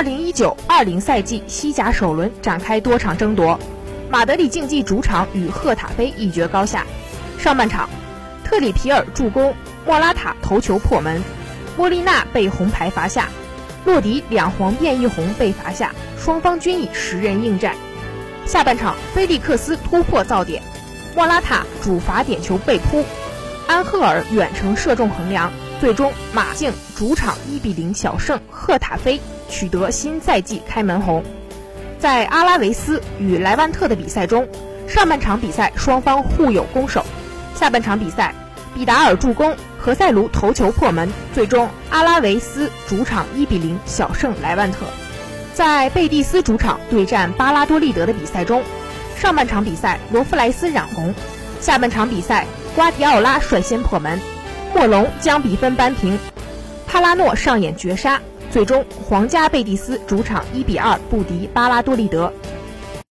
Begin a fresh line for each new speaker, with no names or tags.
2019-20赛季西甲首轮展开多场争夺，马德里竞技主场与赫塔菲一决高下。上半场，特里皮尔助攻，莫拉塔头球破门，莫利纳被红牌罚下，洛迪两黄变一红被罚下，双方均以十人应战。下半场，菲利克斯突破造点，莫拉塔主罚点球被扑，安赫尔远程射中横梁。最终，马竞主场一比零小胜赫塔菲，取得新赛季开门红。在阿拉维斯与莱万特的比赛中，上半场比赛双方互有攻守。下半场比赛，比达尔助攻，何塞卢头球破门，最终阿拉维斯主场一比零小胜莱万特。在贝蒂斯主场对战巴拉多利德的比赛中，上半场比赛罗夫莱斯染红，下半场比赛瓜迪奥拉率先破门。莫龙将比分扳平，帕拉诺上演绝杀，最终皇家贝蒂斯主场一比二不敌巴拉多利德。